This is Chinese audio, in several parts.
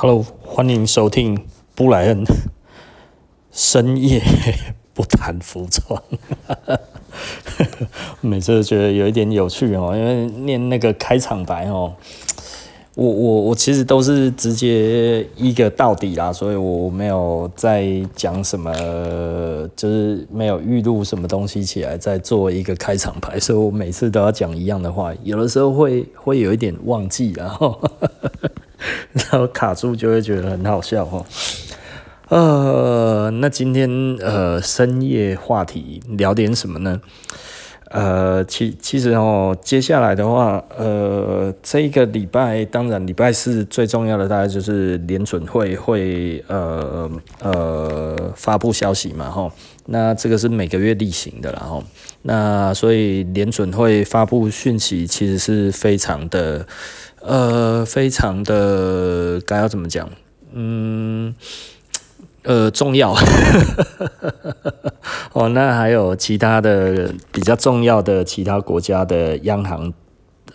Hello，欢迎收听布莱恩深夜不谈服装。每次都觉得有一点有趣哦，因为念那个开场白哦，我我我其实都是直接一个到底啦，所以我没有在讲什么，就是没有预录什么东西起来再做一个开场白，所以我每次都要讲一样的话，有的时候会会有一点忘记，然后。然后卡住就会觉得很好笑哦。呃，那今天呃深夜话题聊点什么呢？呃，其其实哦，接下来的话，呃，这个礼拜当然礼拜四最重要的大概就是联准会会呃呃发布消息嘛吼。那这个是每个月例行的啦吼。那所以联准会发布讯息其实是非常的。呃，非常的该要怎么讲？嗯，呃，重要。哦，那还有其他的比较重要的其他国家的央行，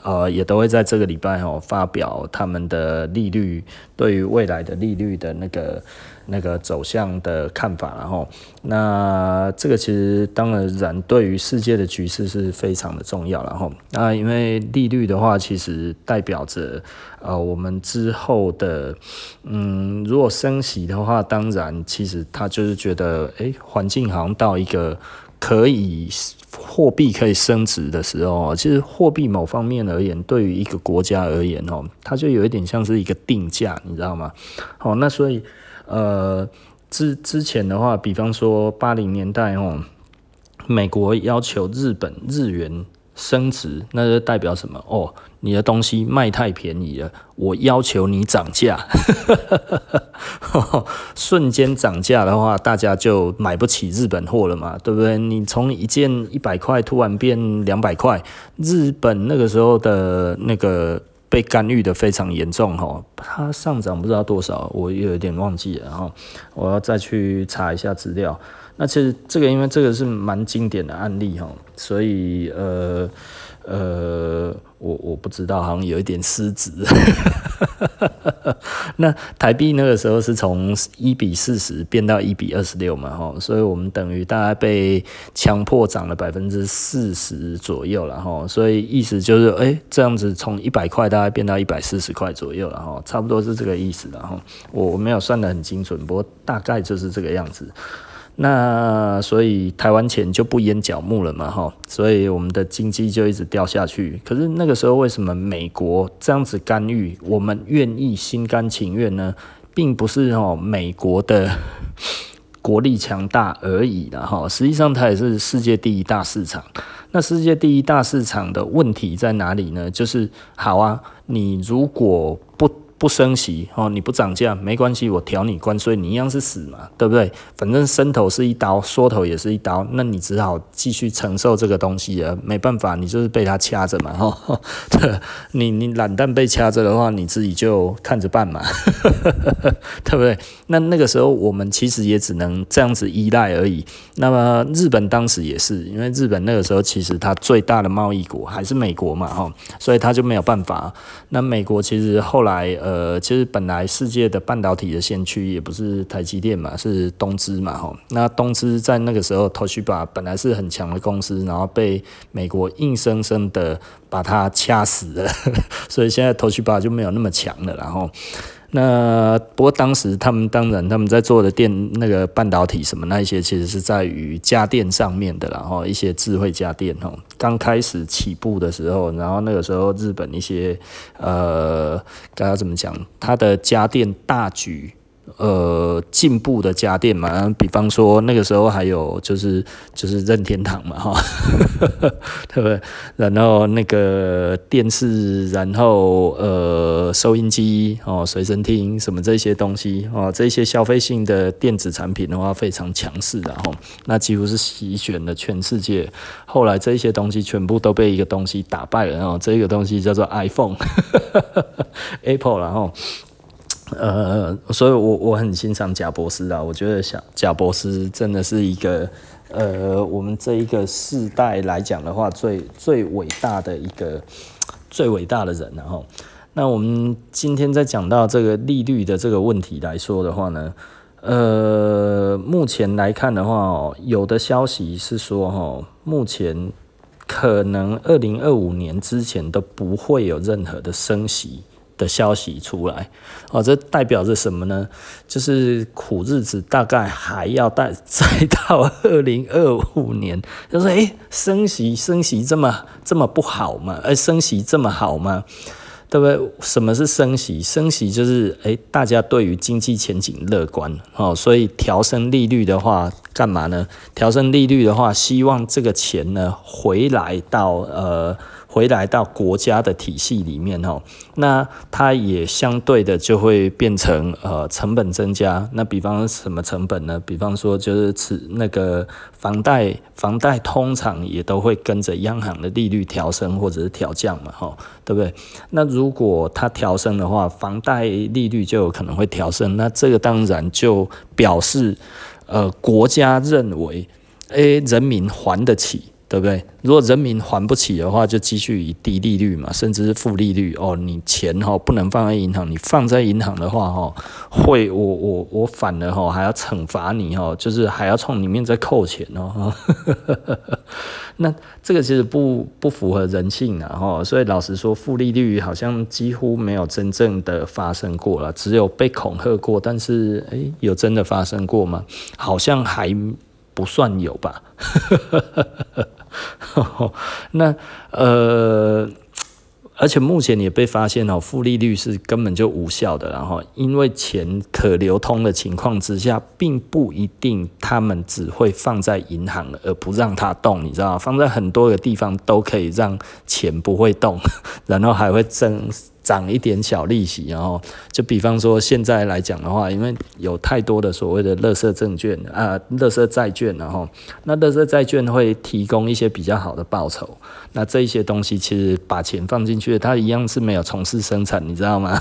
呃，也都会在这个礼拜哦发表他们的利率，对于未来的利率的那个。那个走向的看法，然后那这个其实当然对于世界的局势是非常的重要，然后那因为利率的话，其实代表着呃我们之后的嗯，如果升息的话，当然其实他就是觉得诶环境好像到一个可以货币可以升值的时候，其实货币某方面而言，对于一个国家而言哦，它就有一点像是一个定价，你知道吗？好，那所以。呃，之之前的话，比方说八零年代哦，美国要求日本日元升值，那就代表什么？哦，你的东西卖太便宜了，我要求你涨价。瞬间涨价的话，大家就买不起日本货了嘛，对不对？你从一件一百块突然变两百块，日本那个时候的那个。被干预的非常严重哈，它上涨不知道多少，我也有点忘记了哈，我要再去查一下资料。那其实这个因为这个是蛮经典的案例哈，所以呃。呃，我我不知道，好像有一点失职。那台币那个时候是从一比四十变到一比二十六嘛，哈，所以我们等于大概被强迫涨了百分之四十左右了，哈，所以意思就是，哎、这样子从一百块大概变到一百四十块左右了，哈，差不多是这个意思了，哈，我我没有算得很精准，不过大概就是这个样子。那所以台湾钱就不淹脚目了嘛，哈，所以我们的经济就一直掉下去。可是那个时候为什么美国这样子干预，我们愿意心甘情愿呢？并不是哦，美国的 国力强大而已的哈，实际上它也是世界第一大市场。那世界第一大市场的问题在哪里呢？就是好啊，你如果不不升息哦，你不涨价没关系，我调你关税，你一样是死嘛，对不对？反正伸头是一刀，缩头也是一刀，那你只好继续承受这个东西啊，没办法，你就是被他掐着嘛，哈，你你懒蛋被掐着的话，你自己就看着办嘛，对不对？那那个时候我们其实也只能这样子依赖而已。那么日本当时也是，因为日本那个时候其实它最大的贸易国还是美国嘛，哈，所以他就没有办法。那美国其实后来呃。呃，其实本来世界的半导体的先驱也不是台积电嘛，是东芝嘛，吼。那东芝在那个时候，Toshiba 本来是很强的公司，然后被美国硬生生的把它掐死了，所以现在 Toshiba 就没有那么强了，然后。那不过当时他们当然他们在做的电那个半导体什么那一些其实是在于家电上面的，然后一些智慧家电哦，刚开始起步的时候，然后那个时候日本一些呃，该要怎么讲，它的家电大举。呃，进步的家电嘛，比方说那个时候还有就是就是任天堂嘛，哈，对不对？然后那个电视，然后呃收音机哦，随身听什么这些东西哦，这些消费性的电子产品的话非常强势的哈，那几乎是席卷了全世界。后来这些东西全部都被一个东西打败了哦，这个东西叫做 iPhone，Apple，然后。呃，所以我我很欣赏贾博士啊，我觉得像贾博士真的是一个呃，我们这一个世代来讲的话，最最伟大的一个最伟大的人，然后。那我们今天在讲到这个利率的这个问题来说的话呢，呃，目前来看的话哦，有的消息是说哈，目前可能二零二五年之前都不会有任何的升息的消息出来哦，这代表着什么呢？就是苦日子大概还要待 再到二零二五年，就是诶，升息升息这么这么不好吗？诶，升息这么好吗？对不对？什么是升息？升息就是诶，大家对于经济前景乐观哦，所以调升利率的话，干嘛呢？调升利率的话，希望这个钱呢回来到呃。回来到国家的体系里面哦，那它也相对的就会变成呃成本增加。那比方什么成本呢？比方说就是此那个房贷，房贷通常也都会跟着央行的利率调升或者是调降嘛，哈，对不对？那如果它调升的话，房贷利率就有可能会调升。那这个当然就表示呃国家认为，诶人民还得起。对不对？如果人民还不起的话，就继续以低利率嘛，甚至是负利率哦。你钱哈不能放在银行，你放在银行的话哈，会我我我反而哈还要惩罚你哈，就是还要从里面再扣钱哦。那这个其实不不符合人性啊哈。所以老实说，负利率好像几乎没有真正的发生过了，只有被恐吓过。但是诶，有真的发生过吗？好像还不算有吧。那呃，而且目前也被发现哦，负利率是根本就无效的，然后因为钱可流通的情况之下，并不一定他们只会放在银行而不让它动，你知道？放在很多个地方都可以让钱不会动，然后还会增。涨一点小利息，然后就比方说现在来讲的话，因为有太多的所谓的垃圾证券啊、垃圾债券，然后那垃圾债券会提供一些比较好的报酬，那这一些东西其实把钱放进去，它一样是没有从事生产，你知道吗？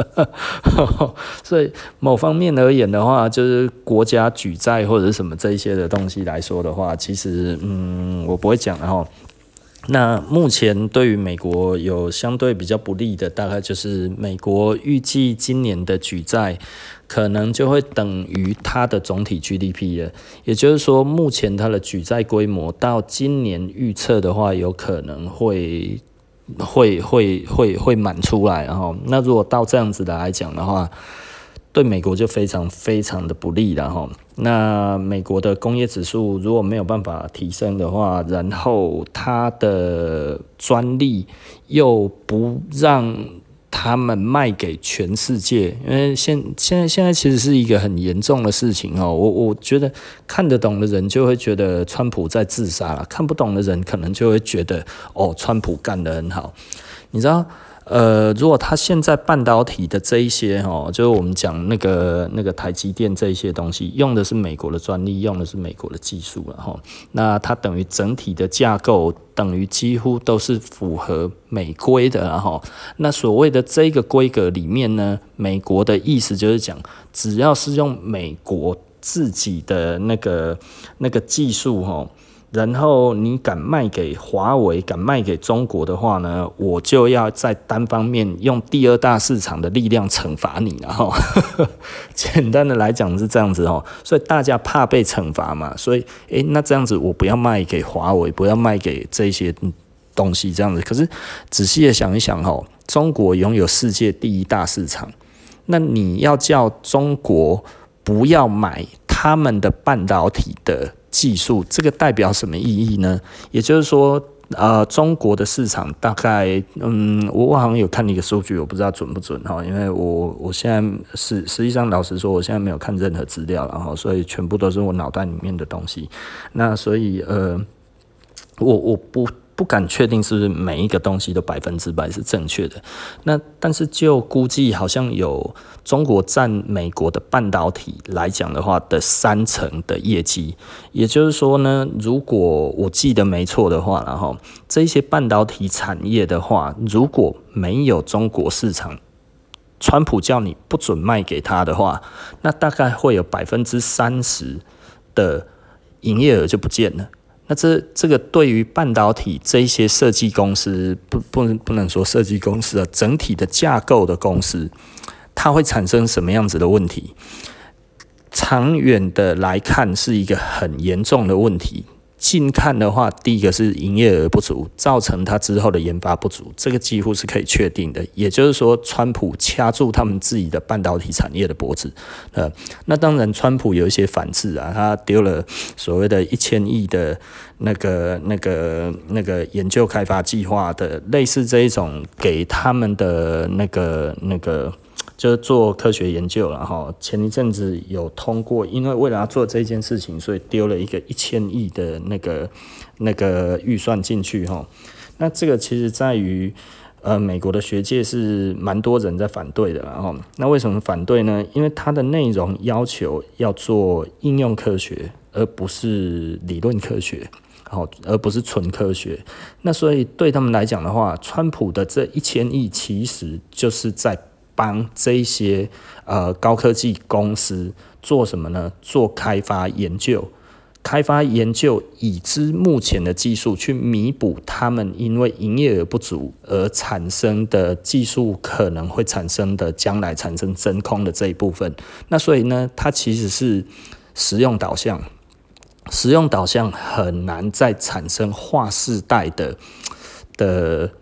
所以某方面而言的话，就是国家举债或者是什么这一些的东西来说的话，其实嗯，我不会讲，然后。那目前对于美国有相对比较不利的，大概就是美国预计今年的举债可能就会等于它的总体 GDP 了，也就是说，目前它的举债规模到今年预测的话，有可能会会会会会满出来，然后那如果到这样子的来讲的话。对美国就非常非常的不利了哈。那美国的工业指数如果没有办法提升的话，然后它的专利又不让他们卖给全世界，因为现现在现在其实是一个很严重的事情哦。我我觉得看得懂的人就会觉得川普在自杀了，看不懂的人可能就会觉得哦，川普干得很好，你知道？呃，如果他现在半导体的这一些哦，就是我们讲那个那个台积电这一些东西，用的是美国的专利，用的是美国的技术了哈。那它等于整体的架构等于几乎都是符合美规的了哈。那所谓的这个规格里面呢，美国的意思就是讲，只要是用美国自己的那个那个技术哈。然后你敢卖给华为，敢卖给中国的话呢，我就要在单方面用第二大市场的力量惩罚你，然后 简单的来讲是这样子哦，所以大家怕被惩罚嘛，所以诶，那这样子我不要卖给华为，不要卖给这些东西这样子。可是仔细的想一想哦，中国拥有世界第一大市场，那你要叫中国不要买他们的半导体的。技术这个代表什么意义呢？也就是说，呃，中国的市场大概，嗯，我我好像有看一个数据，我不知道准不准哈，因为我我现在是实际上老实说，我现在没有看任何资料，然后所以全部都是我脑袋里面的东西。那所以呃，我我不。不敢确定是不是每一个东西都百分之百是正确的。那但是就估计好像有中国占美国的半导体来讲的话的三成的业绩。也就是说呢，如果我记得没错的话，然后这些半导体产业的话，如果没有中国市场，川普叫你不准卖给他的话，那大概会有百分之三十的营业额就不见了。那这这个对于半导体这一些设计公司，不不能不能说设计公司啊，整体的架构的公司，它会产生什么样子的问题？长远的来看，是一个很严重的问题。近看的话，第一个是营业额不足，造成他之后的研发不足，这个几乎是可以确定的。也就是说，川普掐住他们自己的半导体产业的脖子。呃，那当然，川普有一些反制啊，他丢了所谓的一千亿的那个、那个、那个研究开发计划的，类似这一种给他们的那个、那个。就是做科学研究了哈，前一阵子有通过，因为为了要做这件事情，所以丢了一个一千亿的那个那个预算进去哈。那这个其实在于呃美国的学界是蛮多人在反对的然后，那为什么反对呢？因为它的内容要求要做应用科学，而不是理论科学，好，而不是纯科学。那所以对他们来讲的话，川普的这一千亿其实就是在。帮这些呃高科技公司做什么呢？做开发研究，开发研究，已知目前的技术去弥补他们因为营业额不足而产生的技术可能会产生的将来产生真空的这一部分。那所以呢，它其实是实用导向，实用导向很难再产生划世代的的。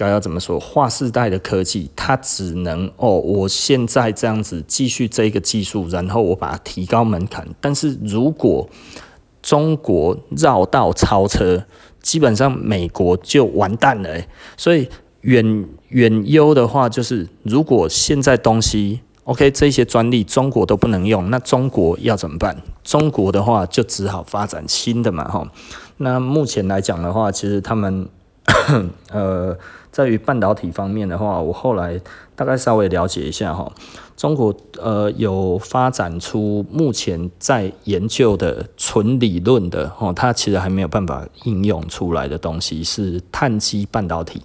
该要怎么说？划时代的科技，它只能哦，我现在这样子继续这个技术，然后我把它提高门槛。但是如果中国绕道超车，基本上美国就完蛋了。所以远远优的话，就是如果现在东西 OK，这些专利中国都不能用，那中国要怎么办？中国的话就只好发展新的嘛，哈。那目前来讲的话，其实他们呃。在于半导体方面的话，我后来大概稍微了解一下哈，中国呃有发展出目前在研究的纯理论的哦，它其实还没有办法应用出来的东西是碳基半导体。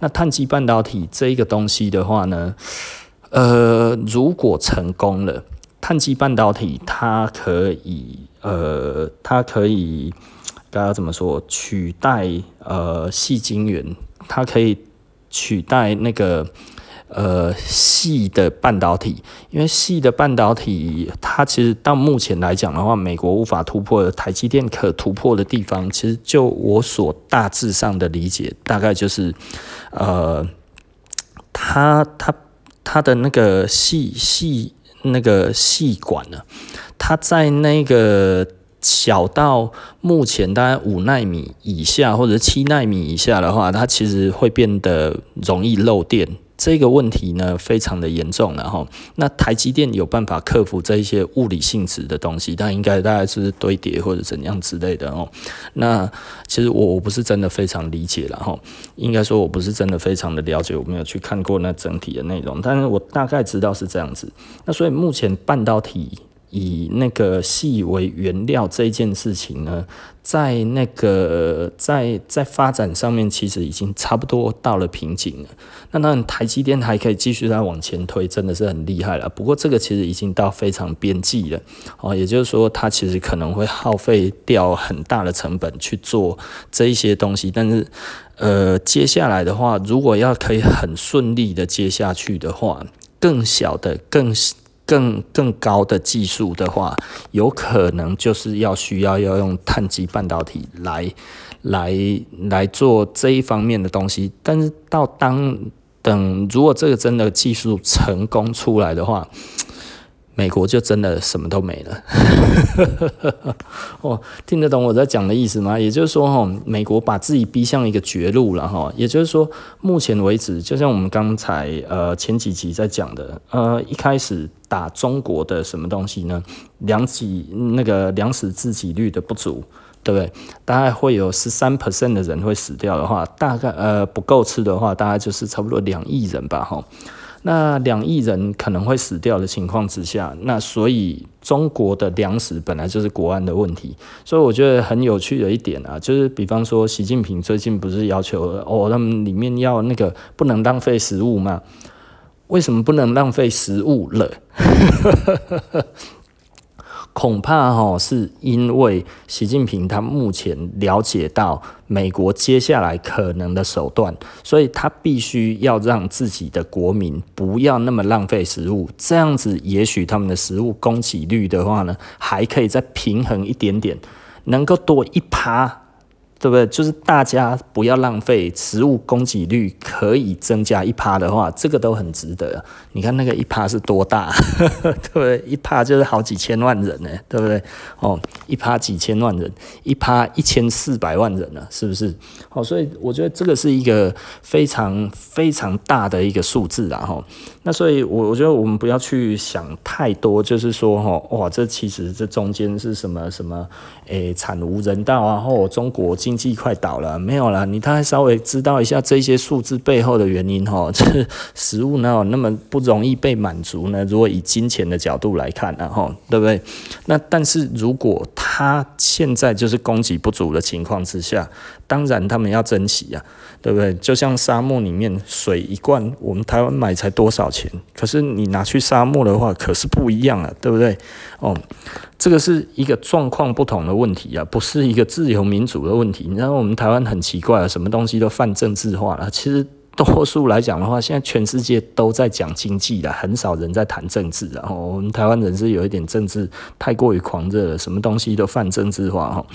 那碳基半导体这一个东西的话呢，呃，如果成功了，碳基半导体它可以呃，它可以该要怎么说取代呃细晶圆，它可以。取代那个呃细的半导体，因为细的半导体，它其实到目前来讲的话，美国无法突破的，台积电可突破的地方，其实就我所大致上的理解，大概就是呃，它它它的那个细细那个细管呢，它在那个。小到目前大概五纳米以下或者七纳米以下的话，它其实会变得容易漏电。这个问题呢，非常的严重。然后，那台积电有办法克服这一些物理性质的东西，但应该大概是堆叠或者怎样之类的哦。那其实我我不是真的非常理解了哈，应该说我不是真的非常的了解，我没有去看过那整体的内容，但是我大概知道是这样子。那所以目前半导体。以那个矽为原料这件事情呢，在那个在在发展上面，其实已经差不多到了瓶颈了。那当然，台积电还可以继续再往前推，真的是很厉害了。不过，这个其实已经到非常边际了哦。也就是说，它其实可能会耗费掉很大的成本去做这一些东西。但是，呃，接下来的话，如果要可以很顺利的接下去的话，更小的更。更更高的技术的话，有可能就是要需要要用碳基半导体来来来做这一方面的东西。但是到当等如果这个真的技术成功出来的话，美国就真的什么都没了。哦，听得懂我在讲的意思吗？也就是说，哈，美国把自己逼向一个绝路了，哈。也就是说，目前为止，就像我们刚才呃前几集在讲的，呃，一开始打中国的什么东西呢？粮给那个粮食自给率的不足，对不对？大概会有十三 percent 的人会死掉的话，大概呃不够吃的话，大概就是差不多两亿人吧，哈。那两亿人可能会死掉的情况之下，那所以中国的粮食本来就是国安的问题，所以我觉得很有趣的一点啊，就是比方说习近平最近不是要求哦，他们里面要那个不能浪费食物嘛？为什么不能浪费食物了？恐怕哈是因为习近平他目前了解到美国接下来可能的手段，所以他必须要让自己的国民不要那么浪费食物，这样子也许他们的食物供给率的话呢，还可以再平衡一点点，能够多一趴。对不对？就是大家不要浪费食物，供给率可以增加一趴的话，这个都很值得。你看那个一趴是多大，对不对？一趴就是好几千万人呢，对不对？哦，一趴几千万人，一趴一千四百万人呢，是不是？哦，所以我觉得这个是一个非常非常大的一个数字啊，哈。那所以，我我觉得我们不要去想太多，就是说，哈，哇，这其实这中间是什么什么？诶，惨无人道啊！或中国经济快倒了，没有啦，你大概稍微知道一下这些数字背后的原因哈。这食物哪有那么不容易被满足呢？如果以金钱的角度来看，然后对不对？那但是如果他现在就是供给不足的情况之下，当然他们要珍惜啊，对不对？就像沙漠里面水一罐，我们台湾买才多少钱？可是你拿去沙漠的话，可是不一样啊，对不对？哦。这个是一个状况不同的问题啊，不是一个自由民主的问题。你知道我们台湾很奇怪啊，什么东西都泛政治化了。其实多数来讲的话，现在全世界都在讲经济的，很少人在谈政治。然后我们台湾人是有一点政治太过于狂热了，什么东西都泛政治化哈。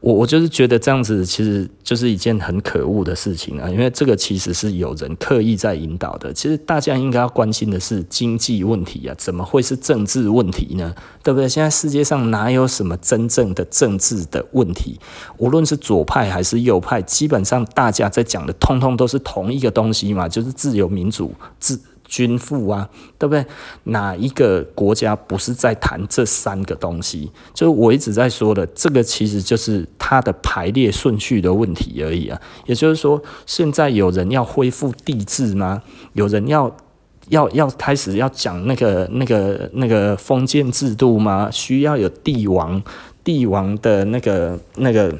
我我就是觉得这样子其实就是一件很可恶的事情啊，因为这个其实是有人刻意在引导的。其实大家应该要关心的是经济问题啊，怎么会是政治问题呢？对不对？现在世界上哪有什么真正的政治的问题？无论是左派还是右派，基本上大家在讲的通通都是同一个东西嘛，就是自由民主自。军富啊，对不对？哪一个国家不是在谈这三个东西？就是我一直在说的，这个其实就是它的排列顺序的问题而已啊。也就是说，现在有人要恢复帝制吗？有人要要要开始要讲那个那个那个封建制度吗？需要有帝王帝王的那个那个。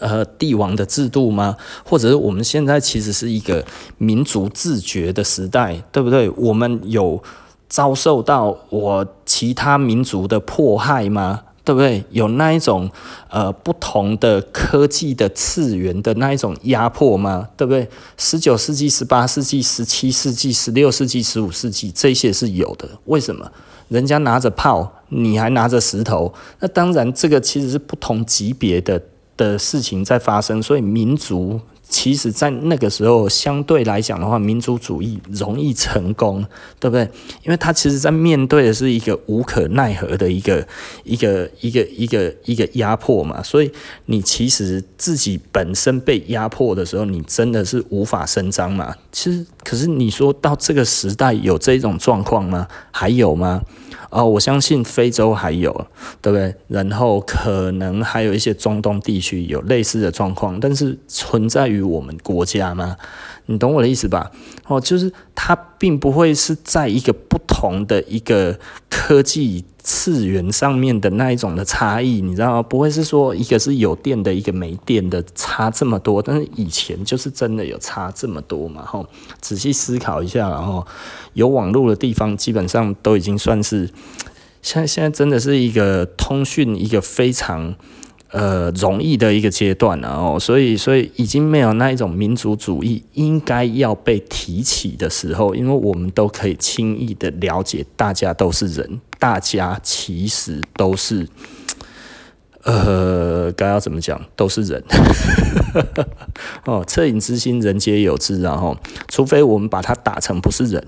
呃，帝王的制度吗？或者是我们现在其实是一个民族自觉的时代，对不对？我们有遭受到我其他民族的迫害吗？对不对？有那一种呃不同的科技的次元的那一种压迫吗？对不对？十九世纪、十八世纪、十七世纪、十六世纪、十五世纪，这些是有的。为什么？人家拿着炮，你还拿着石头？那当然，这个其实是不同级别的。的事情在发生，所以民族其实，在那个时候相对来讲的话，民族主义容易成功，对不对？因为他其实在面对的是一个无可奈何的一个一个一个一个一个压迫嘛，所以你其实自己本身被压迫的时候，你真的是无法伸张嘛。其实，可是你说到这个时代有这种状况吗？还有吗？哦，我相信非洲还有，对不对？然后可能还有一些中东地区有类似的状况，但是存在于我们国家吗？你懂我的意思吧？哦，就是它并不会是在一个不同的一个科技次元上面的那一种的差异，你知道吗？不会是说一个是有电的，一个没电的差这么多，但是以前就是真的有差这么多嘛？吼，仔细思考一下，然后有网络的地方基本上都已经算是，现在现在真的是一个通讯一个非常。呃，容易的一个阶段了哦，所以，所以已经没有那一种民族主义应该要被提起的时候，因为我们都可以轻易的了解，大家都是人，大家其实都是，呃，该要怎么讲，都是人，哦，恻隐之心，人皆有之，然后，除非我们把它打成不是人，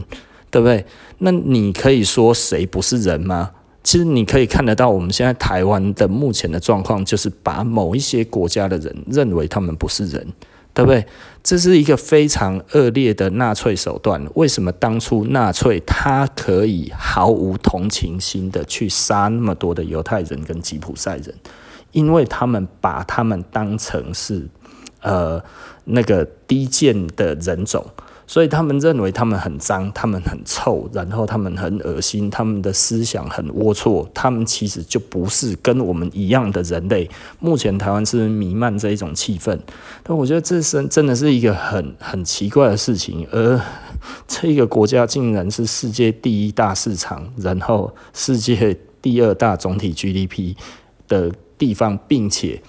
对不对？那你可以说谁不是人吗？其实你可以看得到，我们现在台湾的目前的状况，就是把某一些国家的人认为他们不是人，对不对？这是一个非常恶劣的纳粹手段。为什么当初纳粹他可以毫无同情心的去杀那么多的犹太人跟吉普赛人？因为他们把他们当成是呃那个低贱的人种。所以他们认为他们很脏，他们很臭，然后他们很恶心，他们的思想很龌龊，他们其实就不是跟我们一样的人类。目前台湾是弥漫这一种气氛，但我觉得这是真的是一个很很奇怪的事情。而这个国家竟然是世界第一大市场，然后世界第二大总体 GDP 的地方，并且。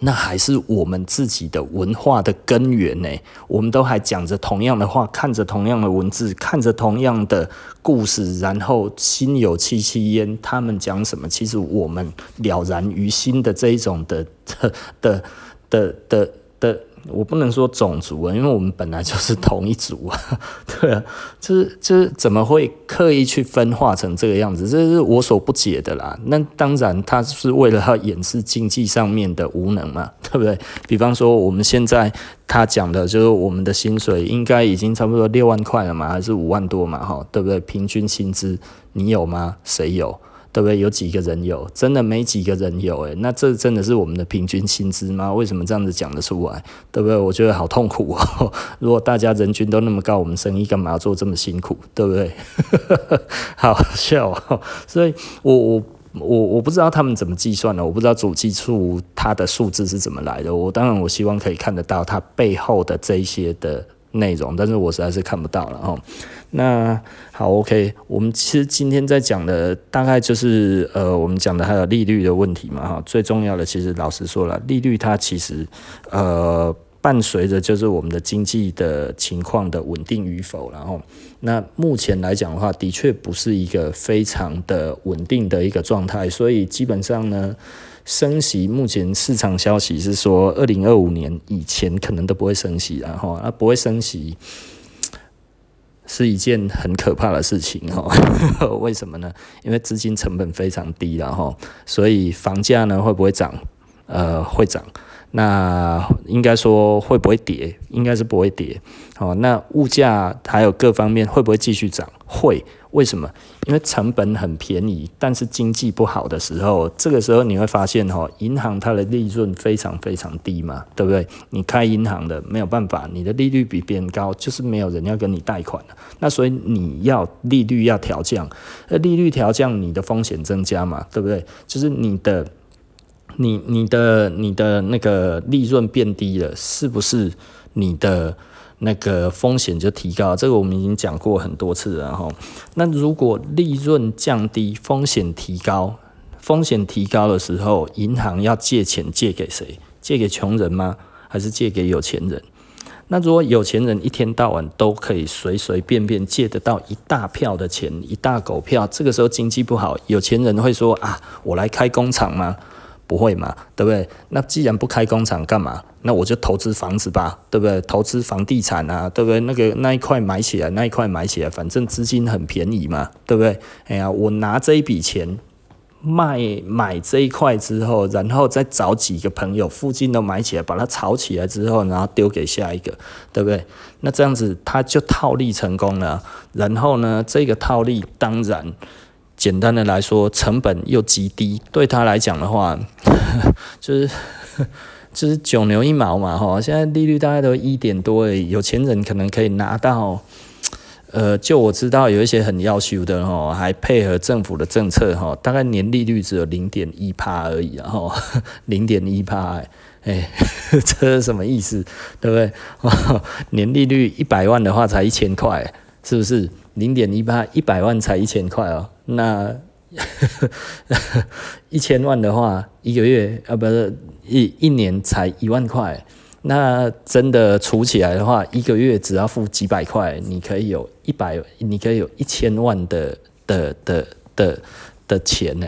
那还是我们自己的文化的根源呢。我们都还讲着同样的话，看着同样的文字，看着同样的故事，然后心有戚戚焉。他们讲什么，其实我们了然于心的这一种的的的的的。我不能说种族啊，因为我们本来就是同一族啊，对啊，就是就是怎么会刻意去分化成这个样子，这是我所不解的啦。那当然，他是为了要掩饰经济上面的无能嘛，对不对？比方说，我们现在他讲的就是我们的薪水应该已经差不多六万块了嘛，还是五万多嘛，哈，对不对？平均薪资你有吗？谁有？对不对？有几个人有？真的没几个人有诶，那这真的是我们的平均薪资吗？为什么这样子讲得出来？对不对？我觉得好痛苦哦。如果大家人均都那么高，我们生意干嘛要做这么辛苦？对不对？好笑哦。所以我我我我不知道他们怎么计算的，我不知道主计处它的数字是怎么来的。我当然我希望可以看得到它背后的这一些的内容，但是我实在是看不到了哦。那好，OK，我们其实今天在讲的大概就是呃，我们讲的还有利率的问题嘛，哈，最重要的其实老实说了，利率它其实呃伴随着就是我们的经济的情况的稳定与否，然后那目前来讲的话，的确不是一个非常的稳定的一个状态，所以基本上呢，升息目前市场消息是说，二零二五年以前可能都不会升息，然后啊不会升息。是一件很可怕的事情哈，为什么呢？因为资金成本非常低了哈，所以房价呢会不会涨？呃，会涨。那应该说会不会跌？应该是不会跌。好，那物价还有各方面会不会继续涨？会。为什么？因为成本很便宜，但是经济不好的时候，这个时候你会发现哈，银行它的利润非常非常低嘛，对不对？你开银行的没有办法，你的利率比别人高，就是没有人要跟你贷款。那所以你要利率要调降，那利率调降，你的风险增加嘛，对不对？就是你的，你你的你的那个利润变低了，是不是你的？那个风险就提高，这个我们已经讲过很多次了哈。那如果利润降低，风险提高，风险提高的时候，银行要借钱借给谁？借给穷人吗？还是借给有钱人？那如果有钱人一天到晚都可以随随便便借得到一大票的钱，一大狗票，这个时候经济不好，有钱人会说啊，我来开工厂吗？不会嘛，对不对？那既然不开工厂干嘛？那我就投资房子吧，对不对？投资房地产啊，对不对？那个那一块买起来，那一块买起来，反正资金很便宜嘛，对不对？哎呀，我拿这一笔钱卖买这一块之后，然后再找几个朋友附近都买起来，把它炒起来之后，然后丢给下一个，对不对？那这样子他就套利成功了。然后呢，这个套利当然。简单的来说，成本又极低，对他来讲的话，就是 就是九牛一毛嘛，哈。现在利率大概都一点多而已，有钱人可能可以拿到，呃，就我知道有一些很要求的哈，还配合政府的政策哈，大概年利率只有零点一趴而已，然后 零点一趴，哎，这是什么意思？对不对？年利率一百万的话才一千块，是不是？零点一八，一百万才一千块哦。那 一千万的话，一个月啊，不是一一年才一万块。那真的除起来的话，一个月只要付几百块，你可以有一百，你可以有一千万的的的的的钱呢。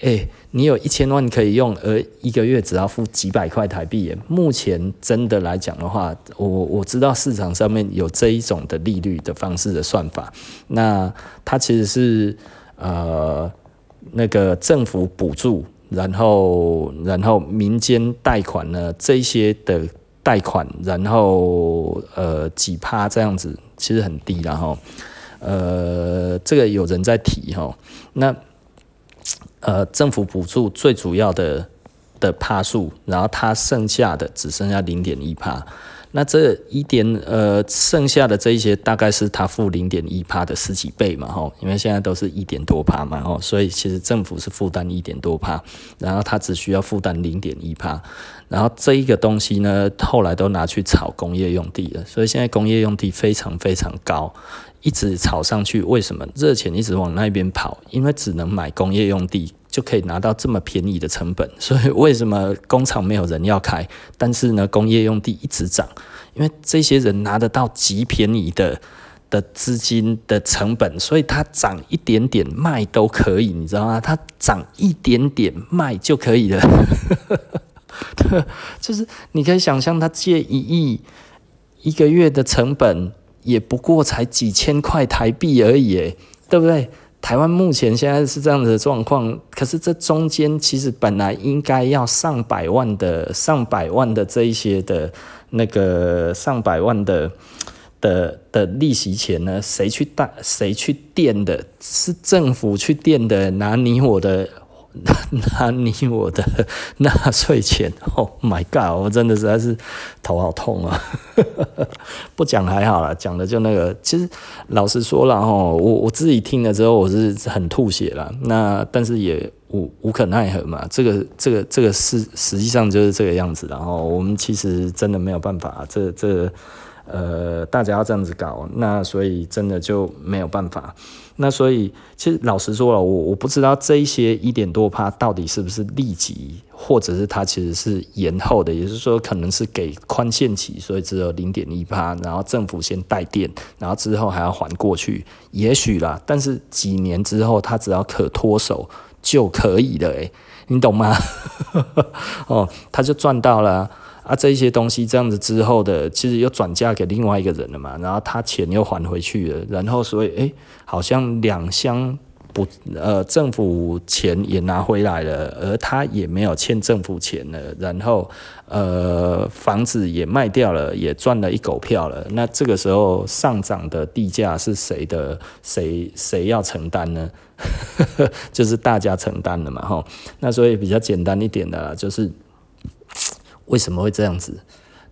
哎，你有一千万可以用，而一个月只要付几百块台币。目前真的来讲的话，我我知道市场上面有这一种的利率的方式的算法，那它其实是呃那个政府补助，然后然后民间贷款呢这些的贷款，然后呃几趴这样子，其实很低，然后呃这个有人在提哈，那。呃，政府补助最主要的的帕数，然后它剩下的只剩下零点一帕，那这一点呃，剩下的这一些大概是他负零点一趴的十几倍嘛，吼，因为现在都是一点多趴嘛，吼，所以其实政府是负担一点多趴，然后他只需要负担零点一趴，然后这一个东西呢，后来都拿去炒工业用地了，所以现在工业用地非常非常高。一直炒上去，为什么热钱一直往那边跑？因为只能买工业用地，就可以拿到这么便宜的成本。所以为什么工厂没有人要开？但是呢，工业用地一直涨，因为这些人拿得到极便宜的的资金的成本，所以它涨一点点卖都可以，你知道吗？它涨一点点卖就可以了。就是你可以想象，他借一亿一个月的成本。也不过才几千块台币而已，对不对？台湾目前现在是这样子的状况，可是这中间其实本来应该要上百万的、上百万的这一些的，那个上百万的的的利息钱呢？谁去贷？谁去垫的？是政府去垫的，拿你我的。拿拿你我的 纳税钱，Oh my God！我真的实在是头好痛啊！不讲还好啦，讲的就那个。其实老实说了齁，我我自己听了之后，我是很吐血了。那但是也无无可奈何嘛。这个这个这个是实际上就是这个样子。然后我们其实真的没有办法，这这。呃，大家要这样子搞，那所以真的就没有办法。那所以其实老实说了，我我不知道这一些一点多趴到底是不是立即，或者是它其实是延后的，也就是说可能是给宽限期，所以只有零点一趴，然后政府先带电，然后之后还要还过去，也许啦。但是几年之后，它只要可脱手就可以了，诶，你懂吗？哦，他就赚到了。啊这些东西这样子之后的，其实又转嫁给另外一个人了嘛，然后他钱又还回去了，然后所以诶，好像两相不呃，政府钱也拿回来了，而他也没有欠政府钱了，然后呃，房子也卖掉了，也赚了一狗票了。那这个时候上涨的地价是谁的？谁谁要承担呢？就是大家承担了嘛，吼。那所以比较简单一点的啦，就是。为什么会这样子？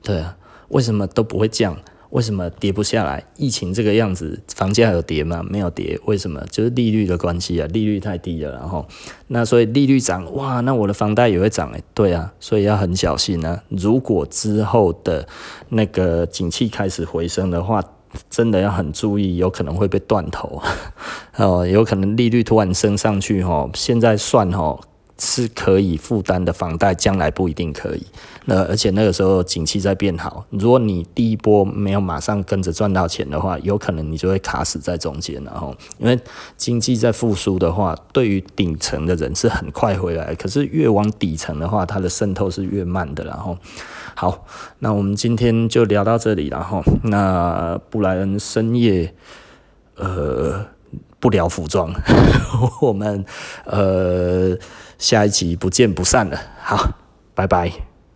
对啊，为什么都不会降？为什么跌不下来？疫情这个样子，房价有跌吗？没有跌，为什么？就是利率的关系啊，利率太低了，然后那所以利率涨，哇，那我的房贷也会涨诶，对啊，所以要很小心啊。如果之后的那个景气开始回升的话，真的要很注意，有可能会被断头 哦，有可能利率突然升上去哦，现在算哦。是可以负担的房贷，将来不一定可以。那而且那个时候景气在变好，如果你第一波没有马上跟着赚到钱的话，有可能你就会卡死在中间。然后，因为经济在复苏的话，对于顶层的人是很快回来，可是越往底层的话，它的渗透是越慢的。然后，好，那我们今天就聊到这里。然后，那布莱恩深夜，呃，不聊服装，我们呃。下一集不见不散了，好，拜拜。